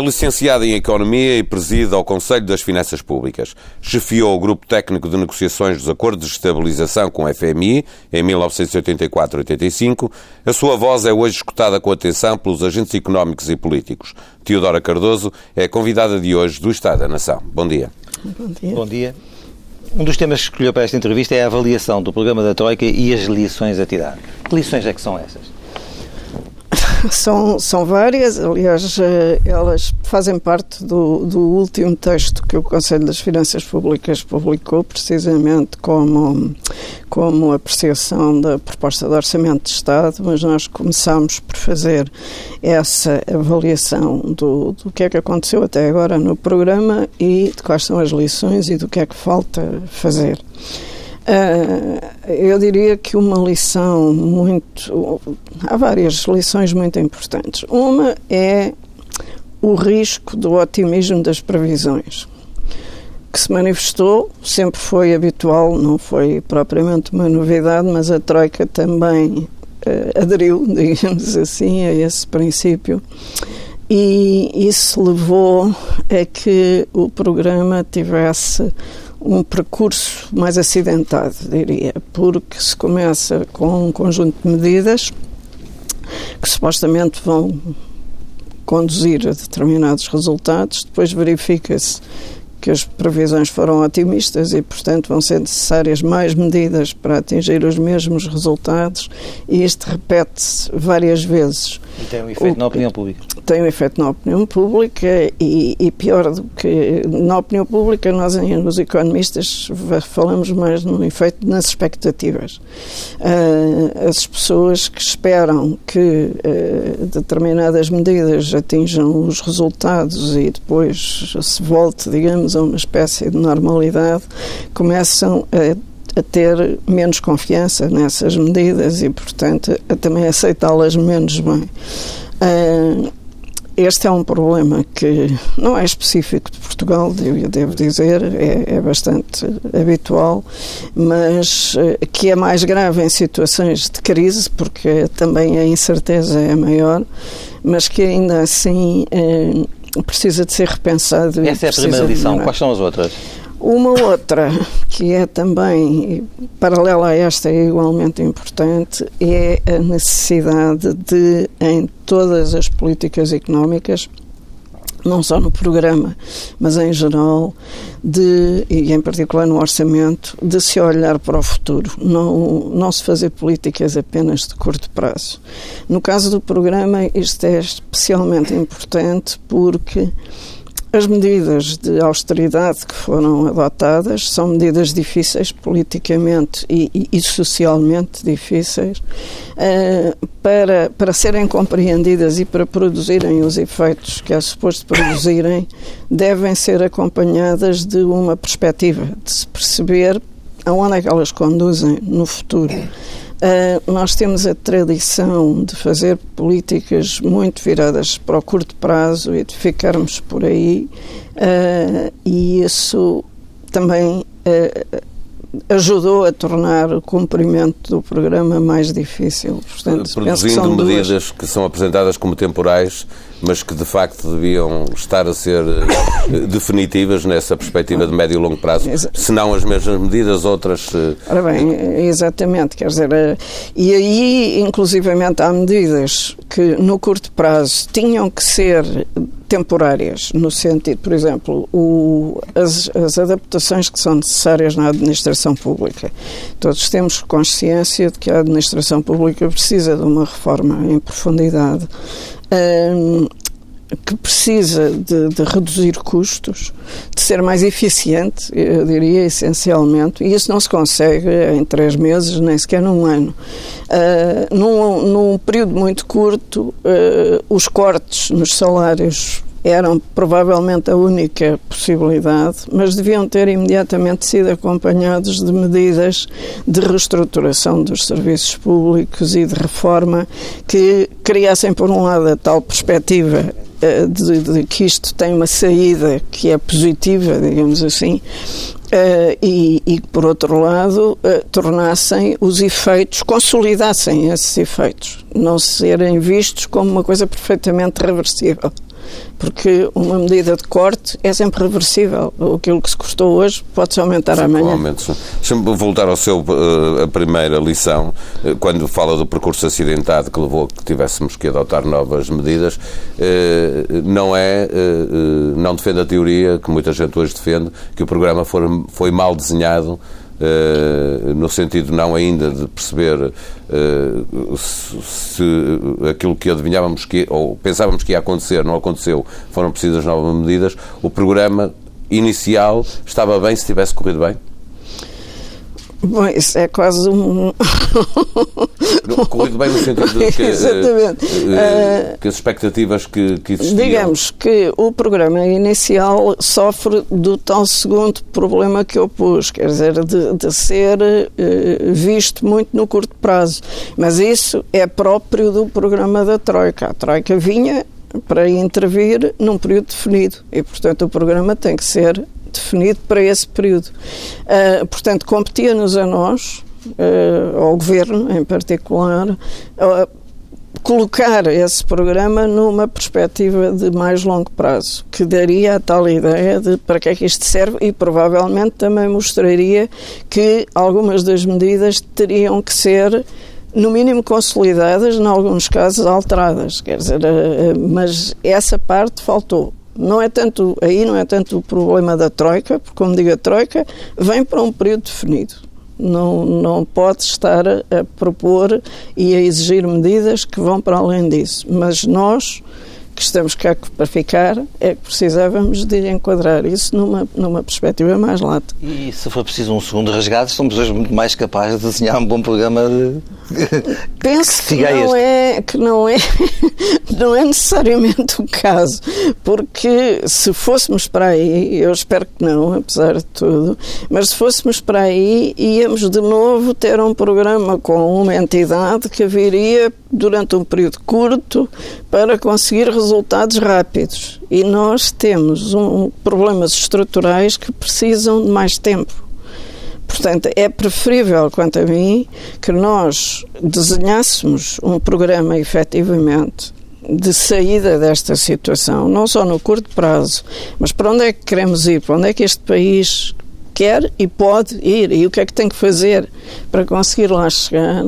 É licenciado em Economia e preside ao Conselho das Finanças Públicas. Chefiou o Grupo Técnico de Negociações dos Acordos de Estabilização com a FMI em 1984-85. A sua voz é hoje escutada com atenção pelos agentes económicos e políticos. Teodora Cardoso é convidada de hoje do Estado da Nação. Bom dia. Bom dia. Bom dia. Um dos temas que escolheu para esta entrevista é a avaliação do programa da Troika e as lições a tirar. Que lições é que são essas? São, são várias, aliás, eh, elas fazem parte do, do último texto que o Conselho das Finanças Públicas publicou, precisamente como, como apreciação da proposta de Orçamento de Estado, mas nós começámos por fazer essa avaliação do, do que é que aconteceu até agora no programa e de quais são as lições e do que é que falta fazer. Uh, eu diria que uma lição muito. Há várias lições muito importantes. Uma é o risco do otimismo das previsões, que se manifestou, sempre foi habitual, não foi propriamente uma novidade, mas a Troika também uh, aderiu, digamos assim, a esse princípio. E isso levou a que o programa tivesse um percurso mais acidentado, diria, porque se começa com um conjunto de medidas que supostamente vão conduzir a determinados resultados, depois verifica-se que as previsões foram otimistas e, portanto, vão ser necessárias mais medidas para atingir os mesmos resultados e isto repete-se várias vezes. E tem um efeito o, na opinião pública. Tem um efeito na opinião pública e, e, pior do que na opinião pública, nós, os economistas, falamos mais no efeito nas expectativas. Uh, as pessoas que esperam que uh, determinadas medidas atinjam os resultados e depois se volte, digamos, a uma espécie de normalidade, começam a a ter menos confiança nessas medidas e, portanto, a também aceitá-las menos bem. Uh, este é um problema que não é específico de Portugal, eu devo dizer, é, é bastante habitual, mas uh, que é mais grave em situações de crise, porque também a incerteza é maior, mas que ainda assim uh, precisa de ser repensado. Essa é a primeira lição. Quais são as outras? Uma outra, que é também paralela a esta, é igualmente importante, é a necessidade de, em todas as políticas económicas, não só no programa, mas em geral, de, e em particular no orçamento, de se olhar para o futuro, não, não se fazer políticas apenas de curto prazo. No caso do programa, isto é especialmente importante porque as medidas de austeridade que foram adotadas são medidas difíceis politicamente e, e, e socialmente difíceis uh, para, para serem compreendidas e para produzirem os efeitos que é suposto produzirem, devem ser acompanhadas de uma perspectiva, de se perceber aonde é que elas conduzem no futuro. Uh, nós temos a tradição de fazer políticas muito viradas para o curto prazo e de ficarmos por aí, uh, e isso também uh, ajudou a tornar o cumprimento do programa mais difícil. Portanto, Produzindo que medidas duas... que são apresentadas como temporais, mas que de facto deviam estar a ser eh, definitivas nessa perspectiva de médio e longo prazo, se não as mesmas medidas, outras. Eh, Ora bem, exatamente, quer dizer, eh, e aí, inclusivamente, há medidas que no curto prazo tinham que ser temporárias, no sentido, por exemplo, o, as, as, adaptações que são necessárias na administração pública. Todos temos consciência de que a administração pública precisa de uma reforma em profundidade. Um, que precisa de, de, reduzir custos, de ser mais eficiente, eu diria essencialmente, e isso não se consegue em três meses, nem sequer num ano. Uh, num, num, período muito curto, uh, os cortes nos salários eram provavelmente a única possibilidade, mas deviam ter imediatamente sido acompanhados de medidas de reestruturação dos serviços públicos e de reforma que criassem, por um lado, a tal perspectiva eh, de, de, que isto tem uma saída que é positiva, digamos assim, Uh, e, e, por outro lado, uh, tornassem os efeitos, consolidassem esses efeitos, não serem vistos como uma coisa perfeitamente reversível. Porque uma medida de corte é sempre reversível. Aquilo que se custou hoje pode-se aumentar Sim, amanhã. Deixa-me voltar ao seu, uh, a primeira lição, uh, quando fala do percurso acidentado que levou a que tivéssemos que adotar novas medidas, uh, não é, não defende a teoria que muita gente hoje defende, que o programa foi, foi mal desenhado no sentido não ainda de perceber se, se, aquilo que adivinhávamos que, ou pensávamos que ia acontecer, não aconteceu, foram precisas novas medidas, o programa inicial estava bem se tivesse corrido bem? Bom, isso é quase um. Corrido bem no sentido de que, Exatamente. Uh, que as expectativas que, que existiam. Digamos que o programa inicial sofre do tal segundo problema que eu pus, quer dizer, de, de ser uh, visto muito no curto prazo. Mas isso é próprio do programa da Troika. A Troika vinha para intervir num período definido e, portanto, o programa tem que ser definido para esse período. Uh, portanto, competia-nos a nós, uh, ao Governo em particular, colocar esse programa numa perspectiva de mais longo prazo, que daria a tal ideia de para que é que isto serve e provavelmente também mostraria que algumas das medidas teriam que ser no mínimo consolidadas, em alguns casos alteradas, quer dizer, mas essa parte faltou. Não é tanto, aí não é tanto o problema da Troika, porque, como digo, a Troika vem para um período definido. Não, não pode estar a, propor e a exigir medidas que vão para além disso. Mas nós, que estamos cá para ficar, é que precisávamos de enquadrar isso numa, numa perspectiva mais lata. E se for preciso um segundo resgate, somos hoje muito mais capazes de desenhar um bom programa de... Penso que, que não, é, que não, é, não é necessariamente o caso, porque se fôssemos para aí, eu espero que não, apesar de tudo, mas se fôssemos para aí, íamos de novo ter um programa com uma entidade que viria durante um período curto para conseguir resultados rápidos. E nós temos um, problemas estruturais que precisam de mais tempo. Portanto, é preferível, quanto a mim, que nós desenhássemos um programa efetivamente de saída desta situação, não só no curto prazo, mas para onde é que queremos ir, para onde é que este país quer e pode ir e o que é que tem que fazer para conseguir lá chegar.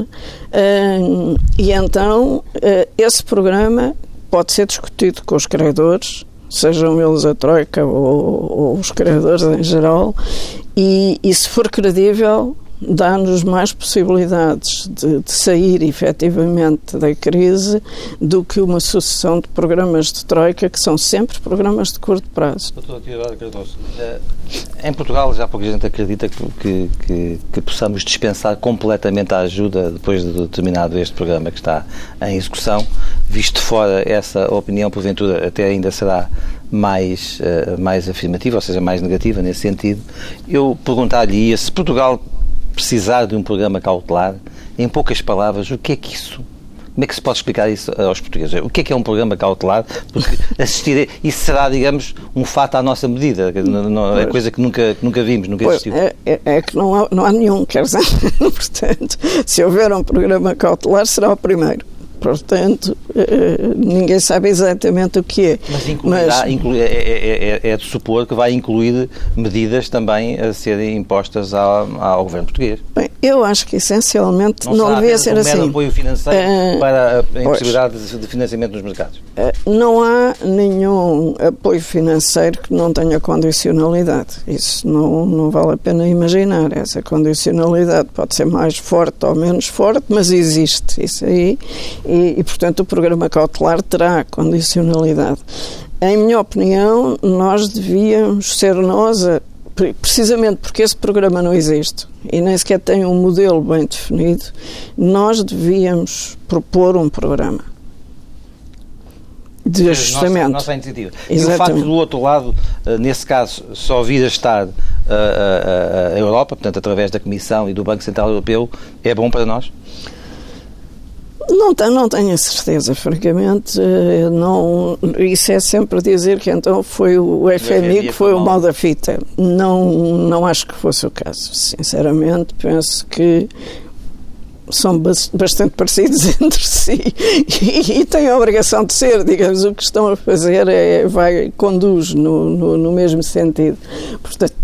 E então uh, esse programa pode ser discutido com os credores, sejam eles a Troika ou, ou os credores em geral, e, e se for credível, dá-nos mais possibilidades de, de, sair efetivamente da crise do que uma sucessão de programas de troika que são sempre programas de curto prazo. Eh, em Portugal já pouca gente acredita que, que, que, que, possamos dispensar completamente a ajuda depois de terminado este programa que está em execução. Visto fora essa opinião, porventura até ainda será mais, uh, mais afirmativa, ou seja, mais negativa nesse sentido. Eu perguntar-lhe se Portugal precisar de um programa cautelar, em poucas palavras, o que é que isso como é que se pode explicar isso aos portugueses? O que é que é um programa cautelar? Porque assistir, isso será, digamos, um fato à nossa medida. Não, é coisa que nunca, que nunca vimos, nunca existiu. É, é, é, que não há, não há nenhum, quer dizer, portanto, se houver um programa cautelar, será o primeiro. Portanto, eh, ninguém sabe exatamente o que é. Mas, incluirá, Mas inclui, é, é, é, é, de supor que vai incluir medidas também a serem impostas ao, ao governo português. Bem, eu acho que essencialmente não, não devia ser um assim. apoio financeiro uh, para a impossibilidade pois, de financiamento nos mercados. Uh, não há nenhum apoio financeiro que não tenha condicionalidade. Isso não, não vale a pena imaginar. Essa condicionalidade pode ser mais forte ou menos forte, mas existe. Isso aí e, e, portanto, o programa cautelar terá condicionalidade. Em minha opinião, nós devíamos ser nós, a, precisamente porque esse programa não existe e nem sequer tem um modelo bem definido, nós devíamos propor um programa de ajustamento. Nossa, nossa iniciativa. Exatamente. E o facto do outro lado, eh, nesse caso, só vir a estar a, a, a Europa, portanto, através da Comissão e do Banco Central Europeu, é bom para nós? Não, não tenho a certeza, francamente. Eh, não, isso é sempre dizer que então foi o FMI que foi o mal da fita. Não, não acho que fosse o caso. Sinceramente, penso que são bastante parecidos entre si e, e, têm a obrigação de ser, digamos, o que estão a fazer é, vai, conduz no, no, no mesmo sentido. Portanto,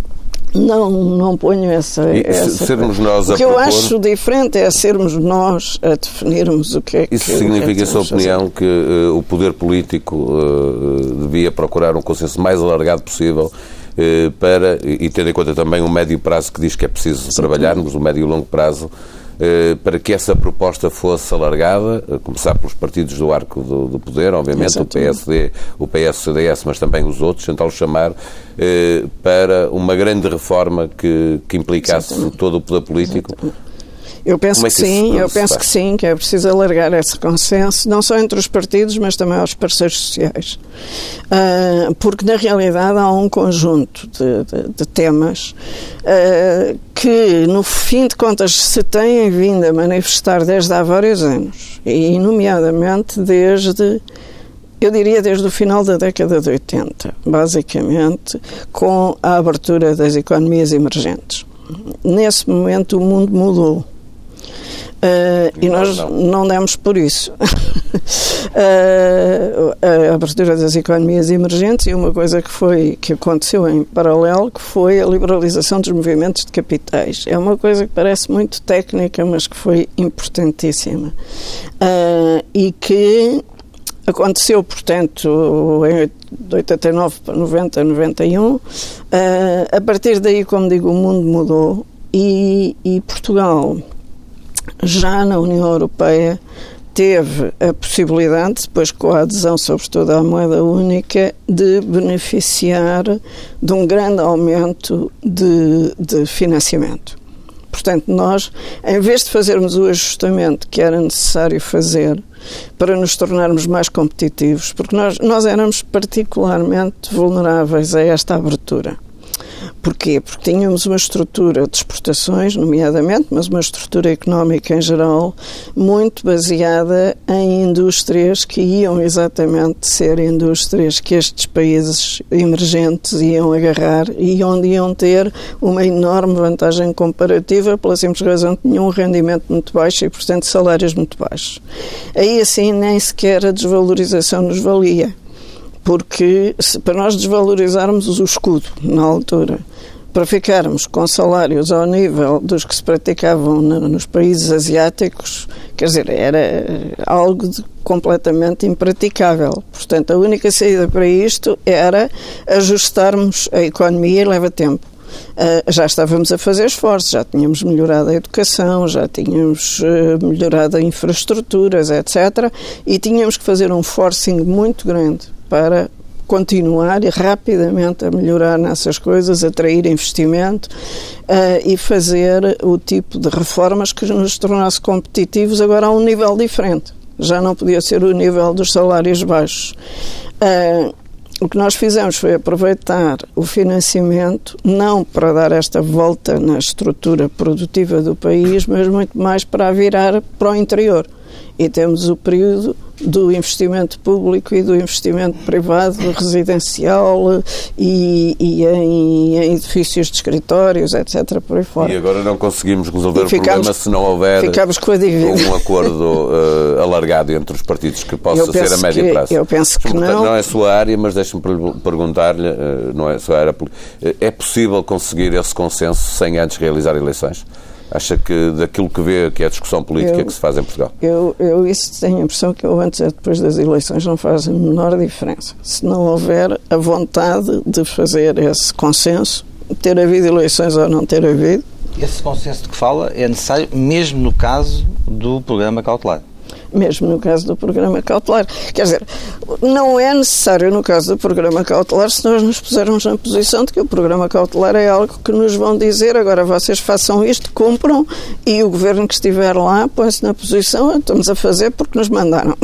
não, não ponho essa. E essa sermos nós a o que propor... eu acho diferente é sermos nós a definirmos o que é que. Isso é significa, em sua opinião, que uh, o poder político uh, devia procurar um consenso mais alargado possível uh, para, e tendo em conta também o médio prazo que diz que é preciso Sim, trabalharmos, o médio e longo prazo, para que essa proposta fosse alargada, a começar pelos partidos do arco do, do poder, obviamente Exatamente. o PSD, o PS-CDS, mas também os outros, tentá-los chamar eh, para uma grande reforma que, que implicasse Exatamente. todo o poder político. Exatamente eu penso é que, que sim, eu penso que sim, que é preciso alargar esse consenso, não só entre os partidos, mas também aos parceiros sociais. Uh, porque, na realidade, há um conjunto de, de, de temas uh, que, no fim de contas, se têm vindo a manifestar desde há vários anos, e, nomeadamente, desde eu diria desde o final da década de 80, basicamente, com a abertura das economias emergentes. Nesse momento o mundo mudou. Uh, e nós não. não demos por isso. uh, a abertura das economias emergentes e uma coisa que foi que aconteceu em paralelo que foi a liberalização dos movimentos de capitais. É uma coisa que parece muito técnica, mas que foi importantíssima uh, e que aconteceu, portanto, em de 89 para 90, 91. a partir daí, como digo, o mundo mudou e, e Portugal já na União Europeia teve a possibilidade, depois com a adesão, sobretudo à moeda única, de beneficiar de um grande aumento de, de financiamento. Portanto, nós, em vez de fazermos o ajustamento que era necessário fazer para nos tornarmos mais competitivos, porque nós, nós éramos particularmente vulneráveis a esta abertura. Porquê? Porque tínhamos uma estrutura de exportações, nomeadamente, mas uma estrutura económica em geral, muito baseada em indústrias que iam exatamente ser indústrias que estes países emergentes iam agarrar e onde iam ter uma enorme vantagem comparativa pela simples razão que tinham um rendimento muito baixo e, portanto, salários muito baixos. Aí, assim, nem sequer a desvalorização nos valia porque para nós desvalorizarmos o escudo na altura, para ficarmos com salários ao nível dos que se praticavam no, nos países asiáticos, quer dizer, era algo completamente impraticável. Portanto, a única saída para isto era ajustarmos a economia e leva tempo. Uh, já estávamos a fazer esforços, já tínhamos melhorado a educação, já tínhamos uh, melhorado a infraestruturas, etc. E tínhamos que fazer um forcing muito grande para continuar e rapidamente a melhorar nessas coisas, atrair investimento uh, e fazer o tipo de reformas que nos tornasse competitivos agora a um nível diferente. Já não podia ser o nível dos salários baixos. Uh, o que nós fizemos foi aproveitar o financiamento não para dar esta volta na estrutura produtiva do país, mas muito mais para virar para o interior. E temos o período do investimento público e do investimento privado residencial e, e em, em, edifícios de escritórios, etc. por aí fora. E agora não conseguimos resolver ficamos, o problema se não houver um acordo uh, alargado entre os partidos que possa ser a médio que, prazo. Eu penso que Portanto, não. Não é a sua área, mas deixe-me perguntar-lhe, uh, não é a sua área, uh, é possível conseguir esse consenso sem antes realizar eleições? Acha que daquilo que vê que é a discussão política eu, que se faz em Portugal? Eu, eu isso tenho a impressão que eu antes e depois das eleições não faz a menor diferença. Se não houver a vontade de fazer esse consenso, ter havido eleições ou não ter havido. Esse consenso de que fala é necessário mesmo no caso do programa cautelar mesmo no caso do programa cautelar. Quer dizer, não é necessário no caso do programa cautelar se nós nos pusermos na posição de que o programa cautelar é algo que nos vão dizer agora vocês façam isto, cumpram e o governo que estiver lá põe-se na posição estamos a fazer porque nos mandaram.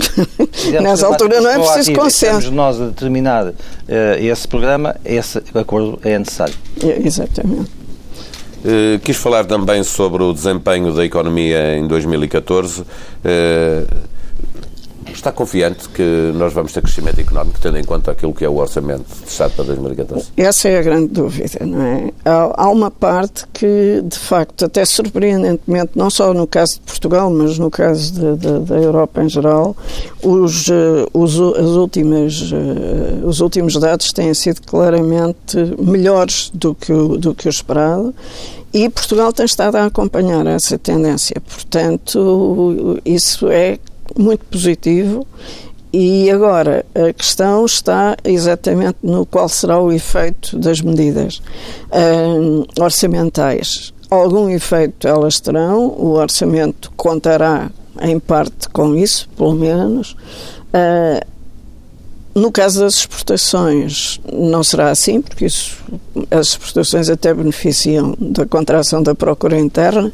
Nessa altura não é preciso consenso. nós a determinar uh, esse programa, esse acordo é necessário. É, exatamente. Uh, quis falar também sobre o desempenho da economia em 2014. Uh, Está confiante que nós vamos ter crescimento económico, tendo em conta aquilo que é o orçamento de Estado para 2014? Essa é a grande dúvida, não é? Há, uma parte que, de facto, até surpreendentemente, não só no caso de Portugal, mas no caso de, de, da Europa em geral, os, eh, os, as últimas, eh, os últimos dados têm sido claramente melhores do que o, do que o esperado e Portugal tem estado a acompanhar essa tendência. Portanto, isso é muito positivo. E agora, a questão está exatamente no qual será o efeito das medidas uh, orçamentais. Algum efeito elas terão, o orçamento contará em parte com isso, pelo menos. Uh, no caso das exportações, não será assim, porque isso, as exportações até beneficiam da contração da procura interna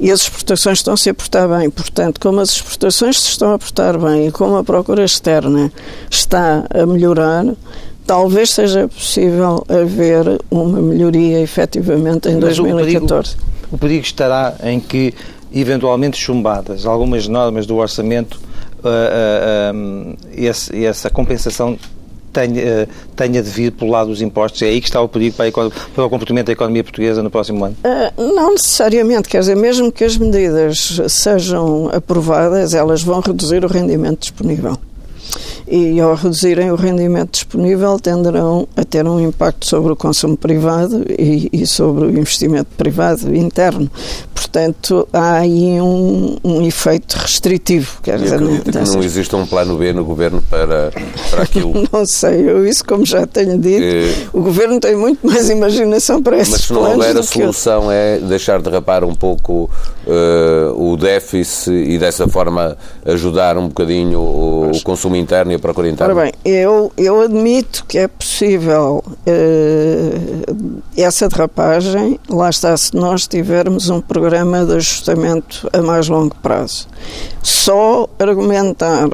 e as exportações estão-se a portar bem. Portanto, como as exportações se estão a portar bem e como a procura externa está a melhorar, talvez seja possível haver uma melhoria efetivamente em Mas 2014. O perigo, o perigo estará em que, eventualmente chumbadas, algumas normas do orçamento uh, uh, esse, essa compensação tenha, uh, tenha de vir pelo lado dos impostos? É aí que está o perigo para, para o comportamento da economia portuguesa no próximo ano? Uh, não necessariamente, quer dizer, mesmo que as medidas sejam aprovadas, elas vão reduzir o rendimento disponível e ao reduzirem o rendimento disponível tenderão a ter um impacto sobre o consumo privado e, e sobre o investimento privado interno. Portanto, há aí um, um efeito restritivo. Quer dizer, não, que não existe um plano B no governo para, para aquilo. não sei, eu isso como já tenho dito, é... o governo tem muito mais imaginação para esses Mas se não houver a solução eu... é deixar de rapar um pouco uh, o déficit e dessa forma ajudar um bocadinho o, o consumo interno e a procura interna? Ora bem, eu, eu admito que é possível uh, essa derrapagem, lá está, se nós tivermos um programa de ajustamento a mais longo prazo. Só argumentar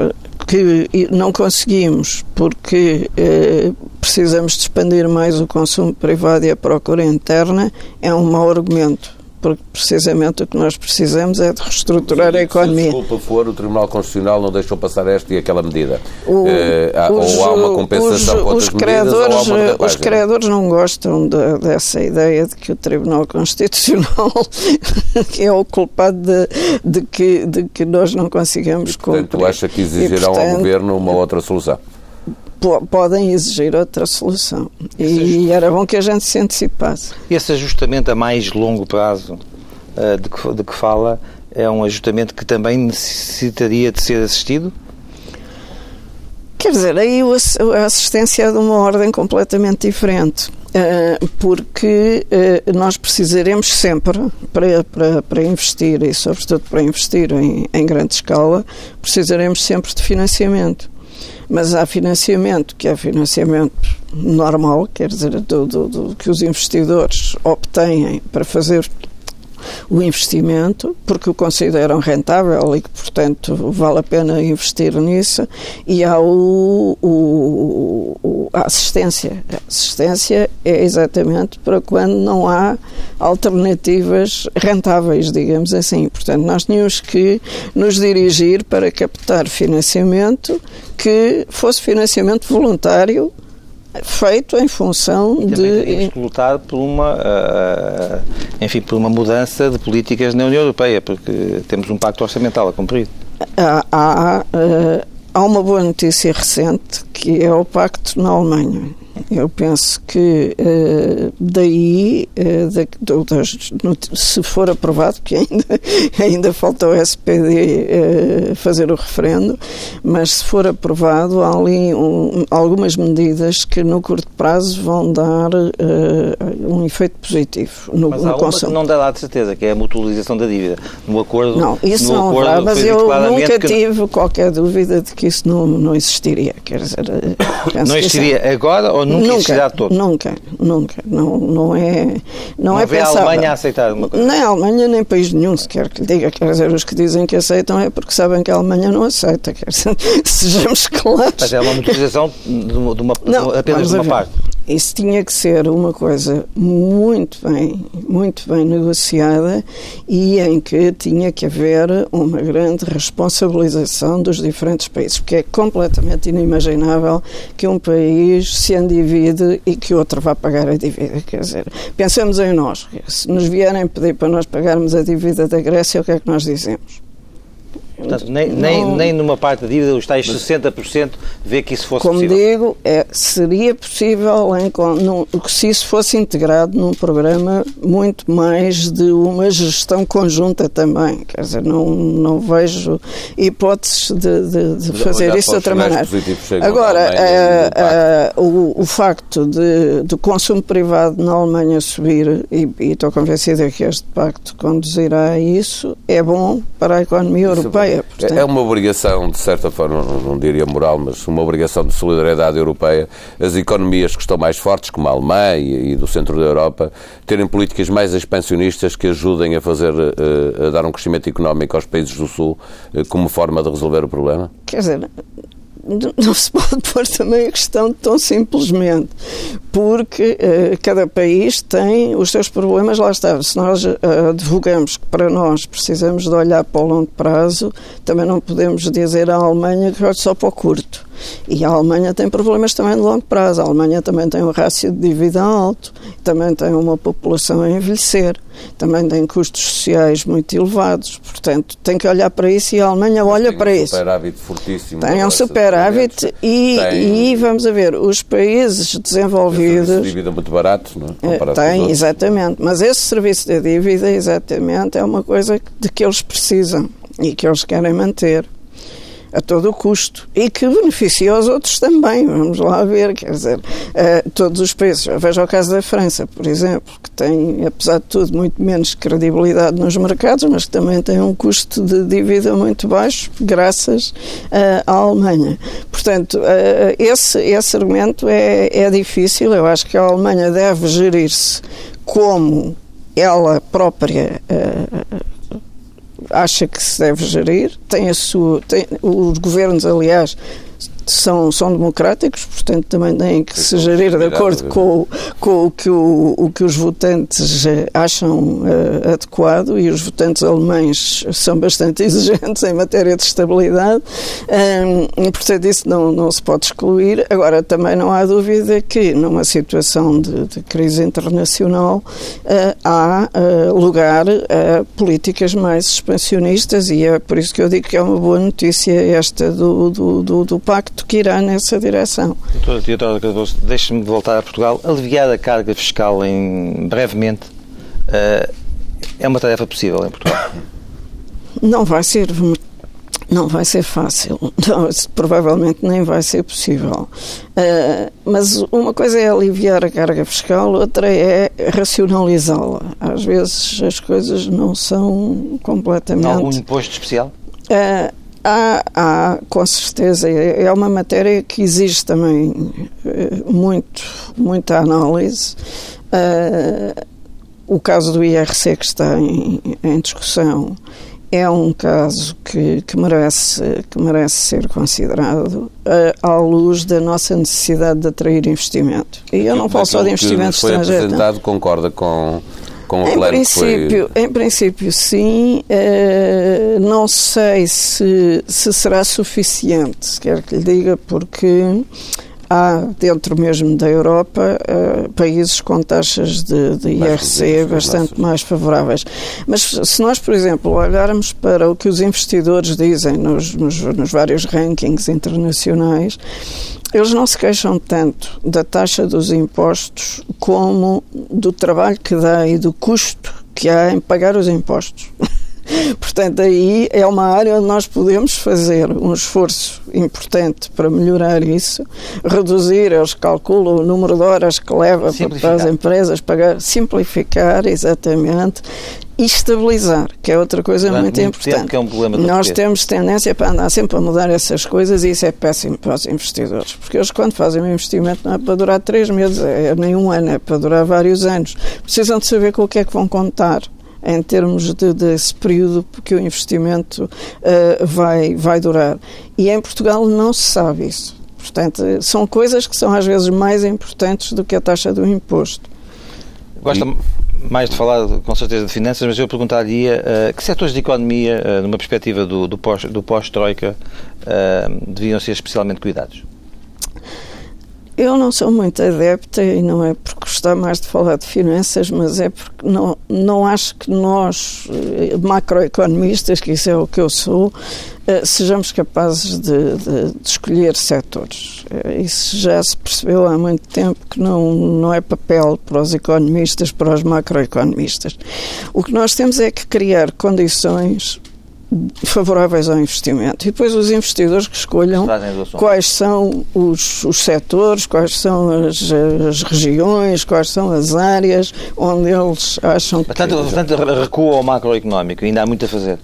que não conseguimos porque eh, precisamos de expandir mais o consumo privado e a procura interna é um mau argumento porque precisamente o que nós precisamos é de reestruturar a economia. Se desculpa for, o Tribunal Constitucional não deixou passar esta e aquela medida. O, eh, os, ou há uma compensação os, com outras os credores, medidas, Os credores não gostam de, dessa ideia de que o Tribunal Constitucional é o culpado de, de, que, de que nós não consigamos e, portanto, cumprir. acha que exigirão portanto, ao Governo uma outra solução? Podem exigir outra solução. E era bom que a gente se antecipasse. Esse ajustamento a mais longo prazo uh, de, que, de que fala é um ajustamento que também necessitaria de ser assistido? Quer dizer, aí a assistência é de uma ordem completamente diferente, eh, porque eh, nós precisaremos sempre, para, para, para investir, e sobretudo para investir em, em grande escala, precisaremos sempre de financiamento. Mas há financiamento, que é financiamento normal, quer dizer, do, do, do que os investidores obtêm para fazer o investimento, porque o consideram rentável e que, portanto, vale a pena investir nisso, e há o, o, a assistência. A assistência é exatamente para quando não há alternativas rentáveis, digamos assim. Portanto, nós tínhamos que nos dirigir para captar financiamento que fosse financiamento voluntário feito em função e de lutar por uma uh, enfim por uma mudança de políticas na União Europeia porque temos um pacto orçamental a cumprir há, há, uh, há uma boa notícia recente que é o pacto na Alemanha eu penso que uh, daí, uh, da, do, das, no, se for aprovado, que ainda, ainda falta o SPD uh, eh, fazer o referendo, mas se for aprovado, há ali um, algumas medidas que no curto prazo vão dar um efeito positivo no, mas há no consumo. não dá lá de certeza, que é a mutualização da dívida. No acordo. Não, isso não acordo dá, mas eu nunca que... tive qualquer dúvida de que isso não, não existiria. Quer dizer, não existiria é... agora ou nunca, nunca todo? Nunca, nunca. Não, não é, não, não é pensável. a Alemanha a aceitar uma coisa? Nem a Alemanha, nem país nenhum sequer que lhe diga. Quer dizer, os que dizem que aceitam é porque sabem que a Alemanha não aceita. Quer dizer, sejamos claros. Mas é uma motorização de uma, de uma, não, apenas de uma parte. Isso tinha que ser uma coisa muito bem, muito bem negociada e em que tinha que haver uma grande responsabilização dos diferentes países, porque é completamente inimaginável que um país se endivide e que outro vá pagar a dívida. Quer dizer, pensamos em nós. Se nos vierem pedir para nós pagarmos a dívida da Grécia, o que é que nós dizemos? Portanto, nem, não, nem, nem numa parte da dívida, os tais 60%, vê que isso fosse como possível. Como digo, é, seria possível em, num, se isso fosse integrado num programa muito mais de uma gestão conjunta também. Quer dizer, não, não vejo hipóteses de, de, de fazer isso de outra maneira. Agora, é, é, o, o facto de, do consumo privado na Alemanha subir, e, e estou convencida que este pacto conduzirá a isso, é bom para a economia isso europeia Europeia. Portanto... É uma obrigação, de certa forma, não diria moral, mas uma obrigação de solidariedade europeia, as economias que estão mais fortes, como a Alemanha e do centro da Europa, terem políticas mais expansionistas que ajudem a fazer, eh, a dar um crescimento económico aos países do Sul eh, como forma de resolver o problema? Quer dizer, não se pode pôr também a questão tão simplesmente, porque uh, cada país tem os seus problemas, lá está. Se nós uh, divulgamos que para nós precisamos de olhar para o longo prazo, também não podemos dizer à Alemanha que olhe só para o curto. E a Alemanha tem problemas também de longo prazo. A Alemanha também tem um rácio de dívida alto, também tem uma população a envelhecer, também tem custos sociais muito elevados. Portanto, tem que olhar para isso e a Alemanha olha para um isso. Tem um superávit fortíssimo. Tem um superávit e, tem... e, vamos a ver, os países desenvolvidos. Tem de dívida muito barato, não é? Eh, tem, exatamente. Mas esse serviço de dívida, exatamente, é uma coisa de que eles precisam e que eles querem manter a todo o custo e que beneficia os outros também. Vamos lá ver, quer dizer, uh, todos os países. Veja o caso da França, por exemplo, que tem, apesar de tudo, muito menos credibilidade nos mercados, mas que também tem um custo de dívida muito baixo, graças uh, à Alemanha. Portanto, uh, esse, esse argumento é, é difícil. Eu acho que a Alemanha deve gerir-se como ela própria acha que se deve gerir, tem a sua, tem, os governos, aliás, são, são democráticos, portanto também têm que se gerir de acordo com, com o, que o, o que os votantes acham uh, adequado e os votantes alemães são bastante exigentes em matéria de estabilidade um, e portanto isso não, não se pode excluir. Agora também não há dúvida que numa situação de, de crise internacional uh, há uh, lugar a políticas mais expansionistas e é por isso que eu digo que é uma boa notícia esta do, do, do, do pacto que irá nessa direção. Doutora Cardoso, deixe-me voltar a Portugal. Aliviar a carga fiscal em, brevemente uh, é uma tarefa possível em Portugal? Não vai ser não vai ser fácil, não, provavelmente nem vai ser possível. Uh, mas uma coisa é aliviar a carga fiscal, outra é racionalizá-la. Às vezes as coisas não são completamente. Algum imposto especial? Uh, Há, há, com certeza, é, é uma matéria que exige também eh, muito, muita análise. Uh, o caso do IRC que está em, em discussão é um caso que, que, merece, que merece ser considerado uh, à luz da nossa necessidade de atrair investimento. E eu não falo só de investimento estrangeiro. apresentado concorda com com o em princípio, foi... Em princípio, sim. Uh, não sei se, se será suficiente, se quer que lhe diga, porque há dentro mesmo da Europa uh, países com taxas de, de IRC bastante mais favoráveis. Mas se nós, por exemplo, olharmos para o que os investidores dizem nos, nos, nos vários rankings internacionais, eles não se queixam tanto da taxa dos impostos como do trabalho que dá e do custo que há em pagar os impostos. Portanto, aí é uma área onde nós podemos fazer um esforço importante para melhorar isso, reduzir, eles calculam o número de horas que leva para as empresas pagar, simplificar, exatamente, e estabilizar, que é outra coisa Durante muito, muito importante. que é um problema Nós temos tendência para andar sempre a mudar essas coisas e isso é péssimo para os investidores, porque eles quando fazem um investimento não é para durar três meses, é nem um ano, é para durar vários anos. Precisam de saber com o que é que vão contar em termos de, desse período que o investimento uh, vai, vai durar. E em Portugal não se sabe isso. Portanto, são coisas que são às vezes mais importantes do que a taxa do imposto. Gosta mais de falar, com certeza, de finanças, mas eu perguntaria uh, que setores de economia, uh, numa perspectiva do, do pós-Troika, uh, deviam ser especialmente cuidados? Eu não sou muito adepta e não é por gostar mais de falar de finanças, mas é porque não, não acho que nós, eh, macroeconomistas, que isso é o que eu sou, eh, sejamos capazes de, de, de, escolher setores. Eh, isso já se percebeu há muito tempo que não, não é papel para os economistas, para os macroeconomistas. O que nós temos é que criar condições favoráveis ao investimento. E depois os investidores que escolham quais são os, os setores, quais são as, as, regiões, quais são as áreas onde eles acham portanto, que... Portanto, recua ao macroeconómico, ainda há muito a fazer.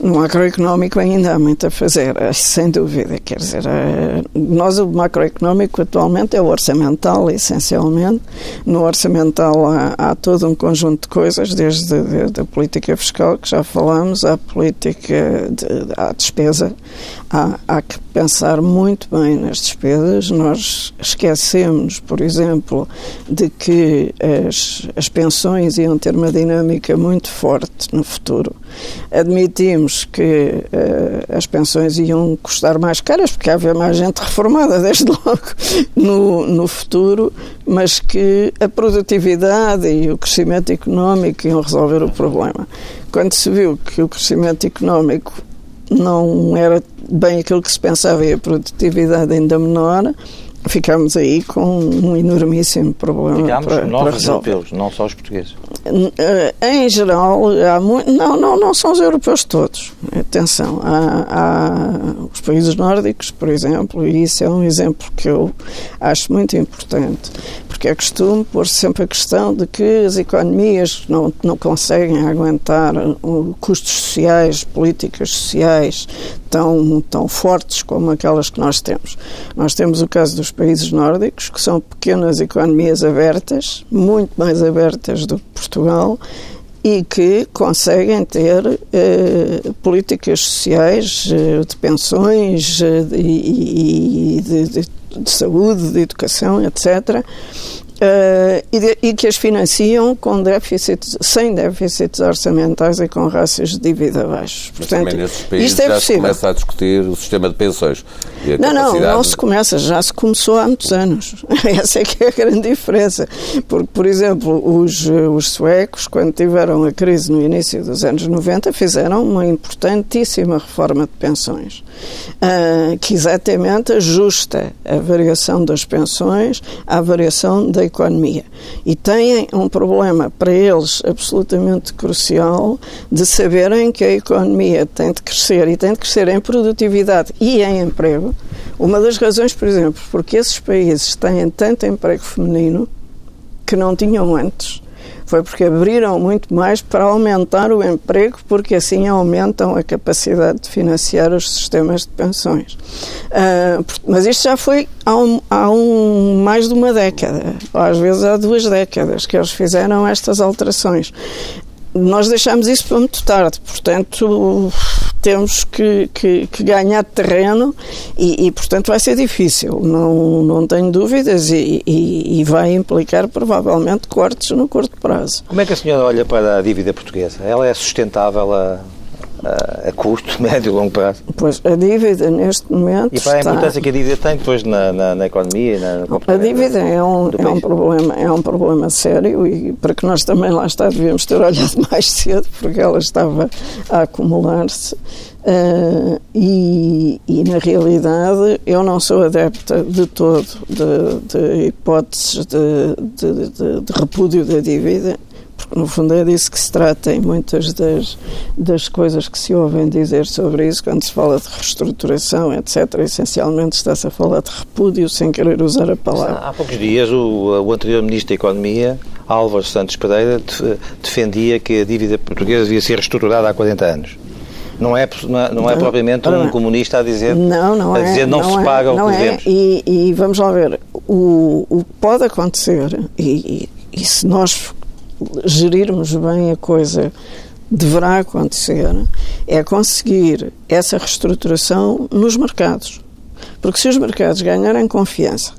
No macroeconómico ainda há muito a fazer, eh, sem dúvida. Quer dizer, eh, nós o macroeconómico atualmente é o orçamental, essencialmente. No orçamental há, há todo um conjunto de coisas, desde a política fiscal, que já falamos, à política, de, à despesa. Há, há que pensar muito bem nas despesas. Nós esquecemos, por exemplo, de que as, as pensões iam ter uma dinâmica muito forte no futuro. Admitimos que uh, as pensões iam custar mais caras, porque havia mais gente reformada, desde logo, no, no futuro, mas que a produtividade e o crescimento económico iam resolver o problema. Quando se viu que o crescimento económico não era bem aquilo que se pensava e a produtividade ainda menor, ficámos aí com um enormíssimo problema Ficámos para, novos para resolver. europeus, não só os portugueses. Eh, em geral, há muito, não, não, não são os europeus todos. Atenção, há, há, os países nórdicos, por exemplo, e isso é um exemplo que eu acho muito importante, porque é costume pôr sempre a questão de que as economias não, não conseguem aguentar custos sociais, políticas sociais tão, tão fortes como aquelas que nós temos. Nós temos o caso dos países nórdicos, que são pequenas economias abertas, muito mais abertas do que Portugal, e que conseguem ter eh, políticas sociais eh, de pensões eh, e, e de, de, de, saúde, de educação, etc., Uh, e, de, e, que as financiam com déficits, sem déficits orçamentais e com rácios de dívida baixos. Portanto, Mas nesses países isto é já possível. se começa a discutir o sistema de pensões. não, não, não se começa, já se começou há muitos anos. Essa é que é a grande diferença. Porque, por exemplo, os, os suecos, quando tiveram a crise no início dos anos 90, fizeram uma importantíssima reforma de pensões, uh, que exatamente ajusta a variação das pensões à variação da economia. E têm um problema para eles absolutamente crucial de saberem que a economia tem de crescer e tem de crescer em produtividade e em emprego. Uma das razões, por exemplo, porque esses países têm tanto emprego feminino que não tinham antes foi porque abriram muito mais para aumentar o emprego, porque assim aumentam a capacidade de financiar os sistemas de pensões. Uh, mas isto já foi há, um, há um, mais de uma década, ou às vezes há duas décadas, que eles fizeram estas alterações nós deixamos isso para muito tarde, portanto temos que, que, que ganhar terreno e, e, portanto vai ser difícil, não, não tenho dúvidas e, e, e, vai implicar provavelmente cortes no curto prazo. Como é que a senhora olha para a dívida portuguesa? Ela é sustentável a, a, custo, médio e longo prazo? Pois, a dívida neste momento. E para a importância que a dívida tem depois na, na, na economia e na, A dívida é um, é, um problema, é um problema sério e para que nós também lá está devíamos ter olhado mais cedo, porque ela estava a acumular-se. Uh, e, e, na realidade eu não sou adepta de todo de, de hipóteses de, de, de, repúdio da dívida no fundo é disso que se trata em muitas das, das coisas que se ouvem dizer sobre isso, quando se fala de reestruturação, etc. Essencialmente está-se a falar de repúdio sem querer usar a palavra. Há poucos dias o, o anterior Ministro da Economia, Álvaro Santos Pereira, defendia que a dívida portuguesa devia ser reestruturada há 40 anos. Não é, não é, não é propriamente um comunista a dizer não, não a dizer é, não, não se é, paga o que é. E, e, vamos lá ver, o, o que pode acontecer, e, e, e se nós gerirmos bem a coisa deverá acontecer é conseguir essa reestruturação nos mercados. Porque se os mercados ganharem confiança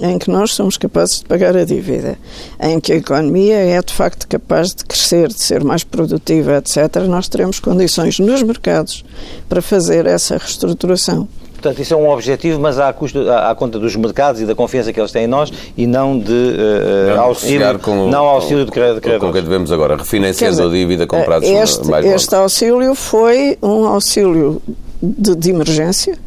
em que nós somos capazes de pagar a dívida, em que a economia é de facto capaz de crescer, de ser mais produtiva, etc., nós teremos condições nos mercados para fazer essa reestruturação. Portanto, isso é um objetivo, mas à, custo, à, à, conta dos mercados e da confiança que eles têm em nós e não de uh, não auxílio, com, não auxílio de credores. Com que devemos agora, refinanciando dizer, a dívida comprados este, mais Este auxílio foi um auxílio de, de emergência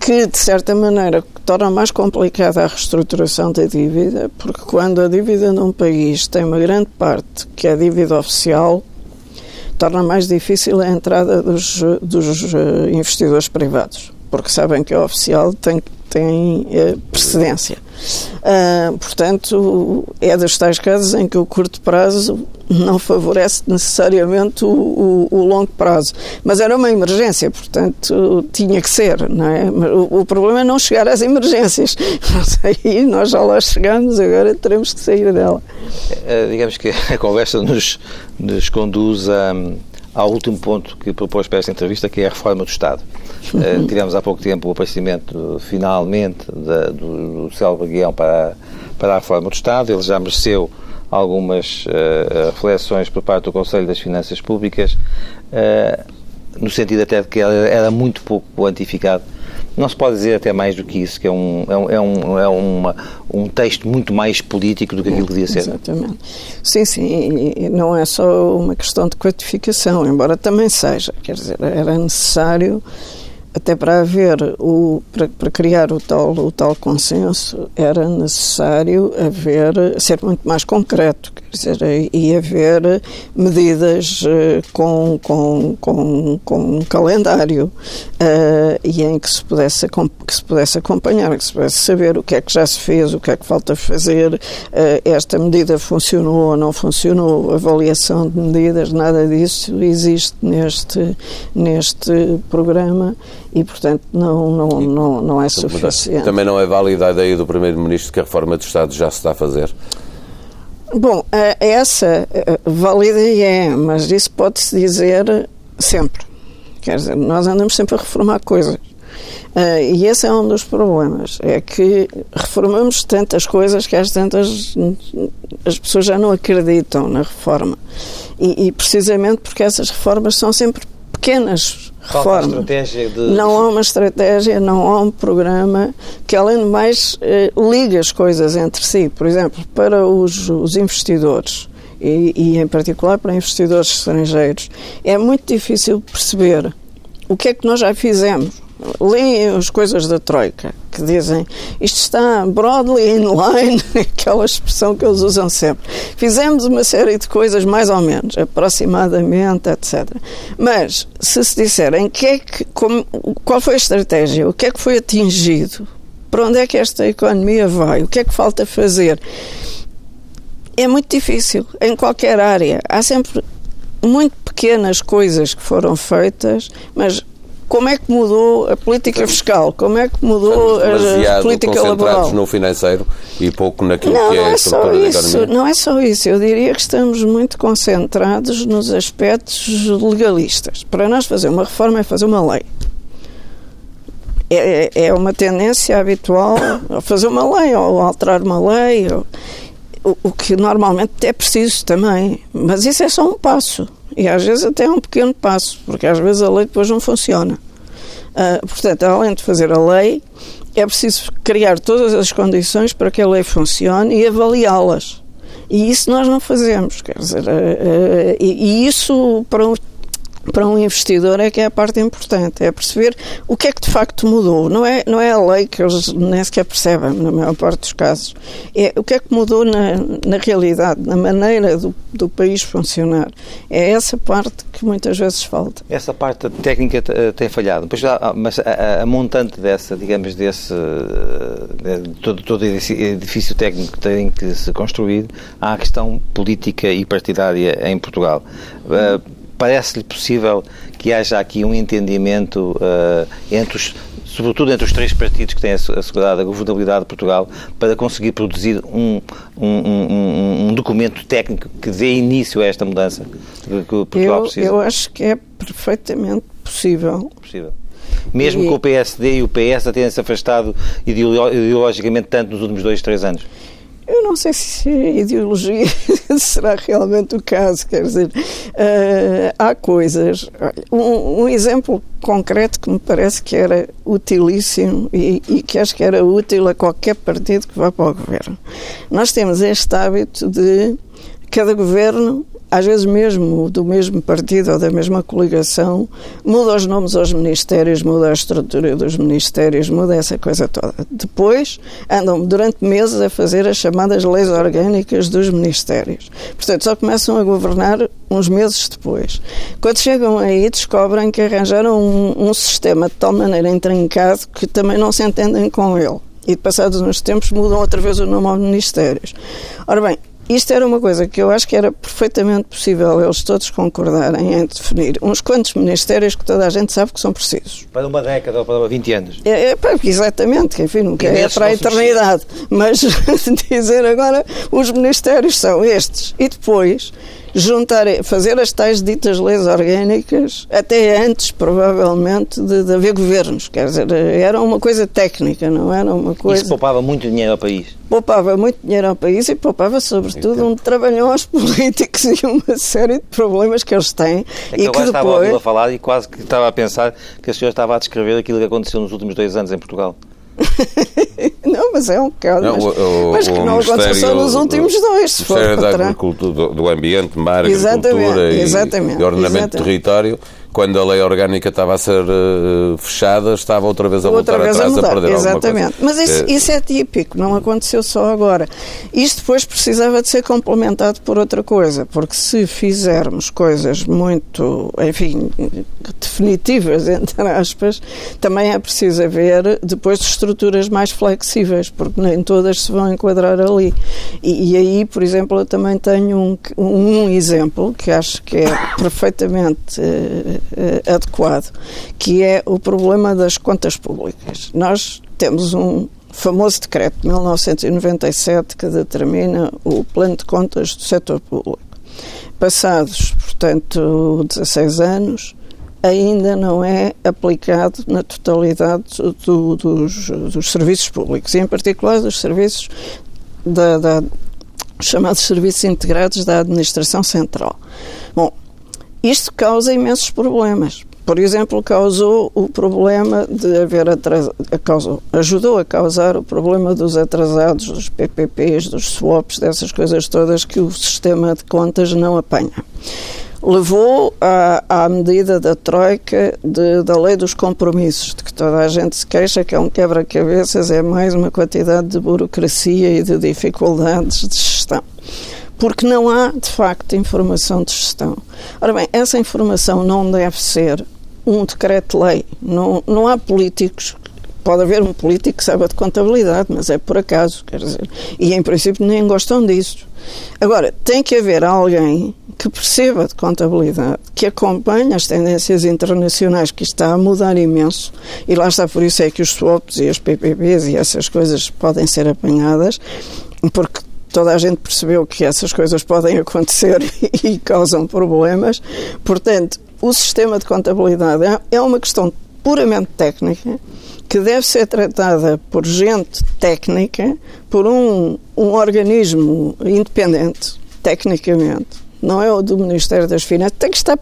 que, de certa maneira, torna mais complicada a reestruturação da dívida, porque quando a dívida num país tem uma grande parte que é dívida oficial, torna mais difícil a entrada dos, dos eh, investidores privados porque sabem que a oficial tem, tem uh, precedência. Uh, portanto, é das tais casos em que o curto prazo não favorece necessariamente o, o, o, longo prazo. Mas era uma emergência, portanto, tinha que ser, não é? O, o problema é não chegar às emergências. Aí nós já lá chegamos, agora teremos que sair dela. Uh, digamos que a conversa nos, nos conduz a ao último ponto que propôs para esta entrevista, que é a reforma do Estado. Uh, tivemos há pouco tempo o aparecimento, finalmente, da, do, do célebre guião para, para a reforma do Estado. Ele já mereceu algumas uh, reflexões por parte do Conselho das Finanças Públicas, uh, no sentido até de que era, era muito pouco quantificado não se pode dizer até mais do que isso, que é um, é um, é um, é uma, um texto muito mais político do que aquilo que devia ser. Exatamente. Sim, sim, e não é só uma questão de quantificação, embora também seja. Quer dizer, era necessário até para haver o para, para, criar o tal o tal consenso era necessário haver ser muito mais concreto quer dizer e haver medidas uh, com, com, com, com um calendário uh, e em que se pudesse que se pudesse acompanhar que se pudesse saber o que é que já se fez o que é que falta fazer uh, esta medida funcionou ou não funcionou avaliação de medidas nada disso existe neste neste programa e, portanto, não, não, não, não é suficiente. Também não é válida a ideia do Primeiro-Ministro que a reforma do Estado já se está a fazer? Bom, essa válida é, mas isso pode-se dizer sempre. Quer dizer, nós andamos sempre a reformar coisas. Uh, e esse é um dos problemas, é que reformamos tantas coisas que às tantas as pessoas já não acreditam na reforma. E, e precisamente porque essas reformas são sempre pequenas reformas. De... Não há uma estratégia, não há um programa que, além de mais, eh, liga as coisas entre si. Por exemplo, para os, os investidores, e, e, em particular para investidores estrangeiros, é muito difícil perceber o que é que nós já fizemos leem as coisas da Troika, que dizem isto está broadly in line, aquela expressão que eles usam sempre. Fizemos uma série de coisas mais ou menos, aproximadamente, etc. Mas, se se disserem que é que, como, qual foi a estratégia, o que é que foi atingido, para onde é que esta economia vai, o que é que falta fazer, é muito difícil, em qualquer área. Há sempre muito pequenas coisas que foram feitas, mas como é que mudou a política fiscal, como é que mudou a política laboral. no financeiro e pouco naquilo não, que é, é a estrutura da economia. Não é só isso, eu diria que estamos muito concentrados nos aspectos legalistas. Para nós fazer uma reforma é fazer uma lei. É, é, é uma tendência habitual a fazer uma lei ou alterar uma lei, ou, o, o que normalmente é preciso também. Mas isso é só um passo. E às vezes até é um pequeno passo, porque às vezes a lei depois não funciona. Uh, portanto, além de fazer a lei, é preciso criar todas as condições para que a lei funcione e avaliá-las. E isso nós não fazemos, quer dizer, uh, uh, e, isso para um para um investidor é que é a parte importante, é perceber o que é que de facto mudou. Não é, não é a lei que eles nem sequer percebem, na maior parte dos casos. É o que é que mudou na, na realidade, na maneira do, do país funcionar. É essa parte que muitas vezes falta. Essa parte técnica tem falhado. Pois, mas a, a, montante dessa, digamos, desse de todo, todo edifício técnico que tem que se construir, há a questão política e partidária em Portugal. Uh, parece-lhe possível que haja aqui um entendimento uh, entre os sobretudo entre os três partidos que têm assegurado a governabilidade de Portugal, para conseguir produzir um, um, um, um documento técnico que dê início a esta mudança que Portugal eu, precisa? Eu acho que é perfeitamente possível. Possível. Mesmo e... que o PSD e o PS a tenham se afastado ideologicamente tanto nos últimos dois, três anos. Eu não sei se a ideologia será realmente o caso, quer dizer, uh, há coisas. Um, um, exemplo concreto que me parece que era utilíssimo e, e, que acho que era útil a qualquer partido que vá para o governo. Nós temos este hábito de cada governo às vezes mesmo do mesmo partido ou da mesma coligação, muda os nomes aos ministérios, muda a estrutura dos ministérios, muda essa coisa toda. Depois andam durante meses a fazer as chamadas leis orgânicas dos ministérios. Portanto, só começam a governar uns meses depois. Quando chegam aí, descobrem que arranjaram um, um sistema de tal maneira intrincado que também não se entendem com ele e passados uns tempos mudam outra vez o nome aos ministérios. Ora bem, isto era uma coisa que eu acho que era perfeitamente possível eles todos concordarem em definir uns quantos ministérios que toda a gente sabe que são precisos. Para uma década ou para 20 anos. É, é exatamente, enfim, nunca é para a eternidade. Mas dizer agora os ministérios são estes. E depois juntar, fazer as tais ditas leis orgânicas até antes, provavelmente, de, de haver governos. Quer dizer, era uma coisa técnica, não era uma coisa. Isso poupava muito dinheiro ao país. Poupava muito dinheiro ao país e poupava, sobretudo, um trabalhão aos políticos e uma série de problemas que eles têm. É que e que estava depois... a falar e quase que estava a pensar que a senhora estava a descrever aquilo que aconteceu nos últimos dois anos em Portugal. não, mas é um bocado. Não, mas, o, mas que não aconteceu só nos últimos dois. Se o Ministério da Agricultura, do, do Ambiente, Mar, Agricultura e, e Ordenamento do Território quando a lei orgânica estava a ser uh, fechada, estava outra vez a outra voltar vez atrás a, mudar. a perder Exatamente. Mas isso, é... isso, é típico, não aconteceu só agora. Isto depois precisava de ser complementado por outra coisa, porque se fizermos coisas muito, enfim, definitivas, entre aspas, também é preciso haver depois estruturas mais flexíveis, porque nem todas se vão enquadrar ali. E, e aí, por exemplo, eu também tenho um, um exemplo que acho que é perfeitamente uh, adequado, que é o problema das contas públicas. Nós temos um famoso decreto de 1997 que determina o plano de contas do setor público. Passados, portanto, 16 anos, ainda não é aplicado na totalidade do, dos, dos, serviços públicos, e em particular dos serviços da, da, chamados serviços integrados da administração central. Bom, isto causa imensos problemas. Por exemplo, causou o problema de haver atrasado, ajudou a causar o problema dos atrasados, dos PPPs, dos swaps, dessas coisas todas que o sistema de contas não apanha. Levou à, à medida da Troika de, da lei dos compromissos, de que toda a gente se queixa que é um quebra-cabeças, é mais uma quantidade de burocracia e de dificuldades de gestão porque não há, de facto, informação de gestão. Ora bem, essa informação não deve ser um decreto-lei. Não, não há políticos pode haver um político que saiba de contabilidade, mas é por acaso, quer dizer, e em princípio nem gostam disso. Agora, tem que haver alguém que perceba de contabilidade, que acompanhe as tendências internacionais, que está a mudar imenso, e lá está, por isso é que os swaps e as PPPs e essas coisas podem ser apanhadas, porque toda a gente percebeu que essas coisas podem acontecer e causam problemas. Portanto, o sistema de contabilidade é, é uma questão puramente técnica que deve ser tratada por gente técnica, por um, um organismo independente, tecnicamente. Não é o do Ministério das Finanças. Tem que estar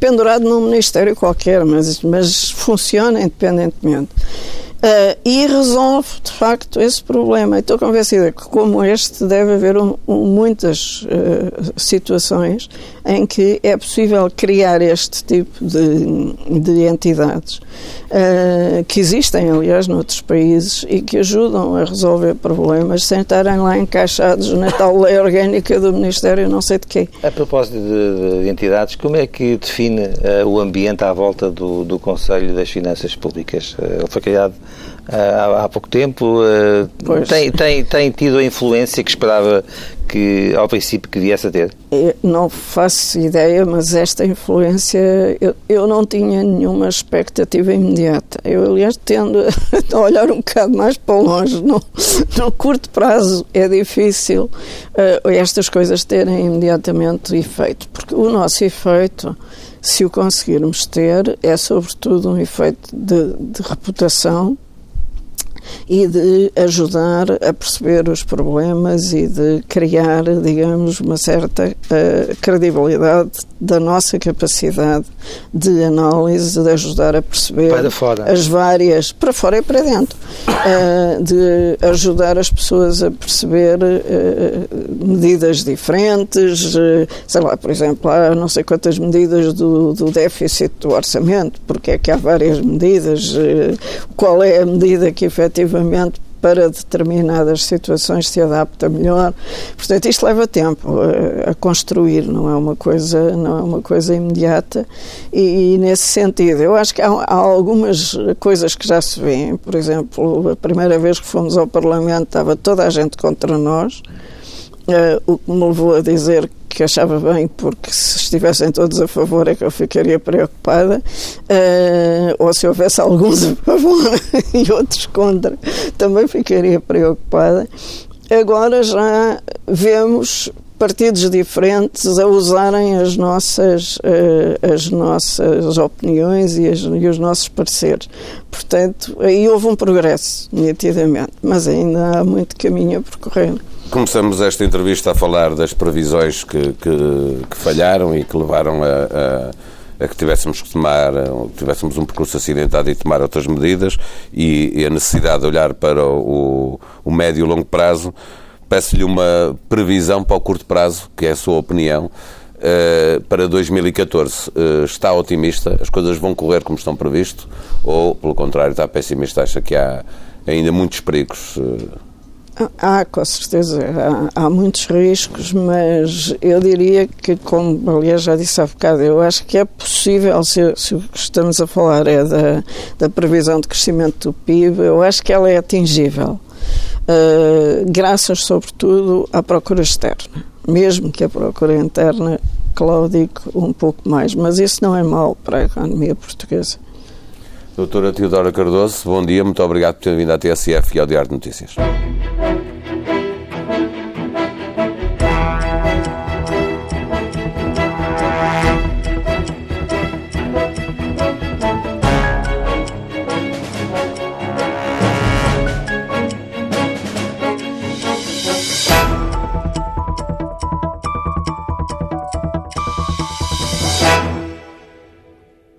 pendurado num ministério qualquer, mas, mas funciona independentemente. Uh, e resolve, de facto, esse problema. Estou convencida que, como este, deve haver um, um, muitas uh, situações em que é possível criar este tipo de, de entidades, uh, que existem, aliás, noutros países e que ajudam a resolver problemas sem estarem lá encaixados na tal lei orgânica do Ministério, não sei de quê. A propósito de, de entidades, como é que define o ambiente à volta do, do Conselho das Finanças Públicas? ele foi criado há, há pouco tempo. Uh, tem, tem, tem tido a influência que esperava que, ao princípio, que viesse a ter? Eu não faço ideia, mas esta influência eu, eu não tinha nenhuma expectativa imediata. Eu, aliás, tendo a olhar um bocado mais para longe. No, no curto prazo é difícil uh, estas coisas terem imediatamente efeito, porque o nosso efeito se o conseguirmos ter, é sobretudo um efeito de, de reputação e de ajudar a perceber os problemas e de criar, digamos, uma certa uh, credibilidade da nossa capacidade de análise, de ajudar a perceber as várias, para fora e para dentro, uh, de ajudar as pessoas a perceber uh, medidas diferentes, sei lá, por exemplo, há não sei quantas medidas do, do déficit do orçamento, porque é que há várias medidas, qual é a medida que efetivamente para determinadas situações se adapta melhor. Portanto, isto leva tempo eh, a construir, não é uma coisa, não é uma coisa imediata. E, e nesse sentido, eu acho que há, há, algumas coisas que já se vêem. Por exemplo, a primeira vez que fomos ao Parlamento estava toda a gente contra nós. Uh, o que me levou a dizer que achava bem, porque se estivessem todos a favor é que eu ficaria preocupada, uh, ou se houvesse alguns a favor e outros contra, também ficaria preocupada. Agora já vemos partidos diferentes a usarem as nossas, uh, as nossas opiniões e, as, e, os nossos pareceres. Portanto, aí houve um progresso, nitidamente, mas ainda há muito caminho a percorrer. Começamos esta entrevista a falar das previsões que, que, que falharam e que levaram a, a, a, que tivéssemos que tomar, tivéssemos um percurso acidentado e tomar outras medidas e, e a necessidade de olhar para o, o médio e longo prazo. Peço-lhe uma previsão para o curto prazo, que é a sua opinião, uh, para 2014. Uh, eh, está otimista? As coisas vão correr como estão previsto? Ou, pelo contrário, está pessimista? Acha que há ainda muitos perigos? Uh, Há, com certeza, há, há, muitos riscos, mas eu diria que, como aliás já disse há bocado, eu acho que é possível, se, se o que estamos a falar é da, da previsão de crescimento do PIB, eu acho que ela é atingível, uh, graças sobretudo à procura externa, mesmo que a procura interna claudique um pouco mais, mas isso não é mau para a economia portuguesa. Doutora Teodora Cardoso, bom dia, muito obrigado por ter vindo à TSF e ao Diário de Notícias.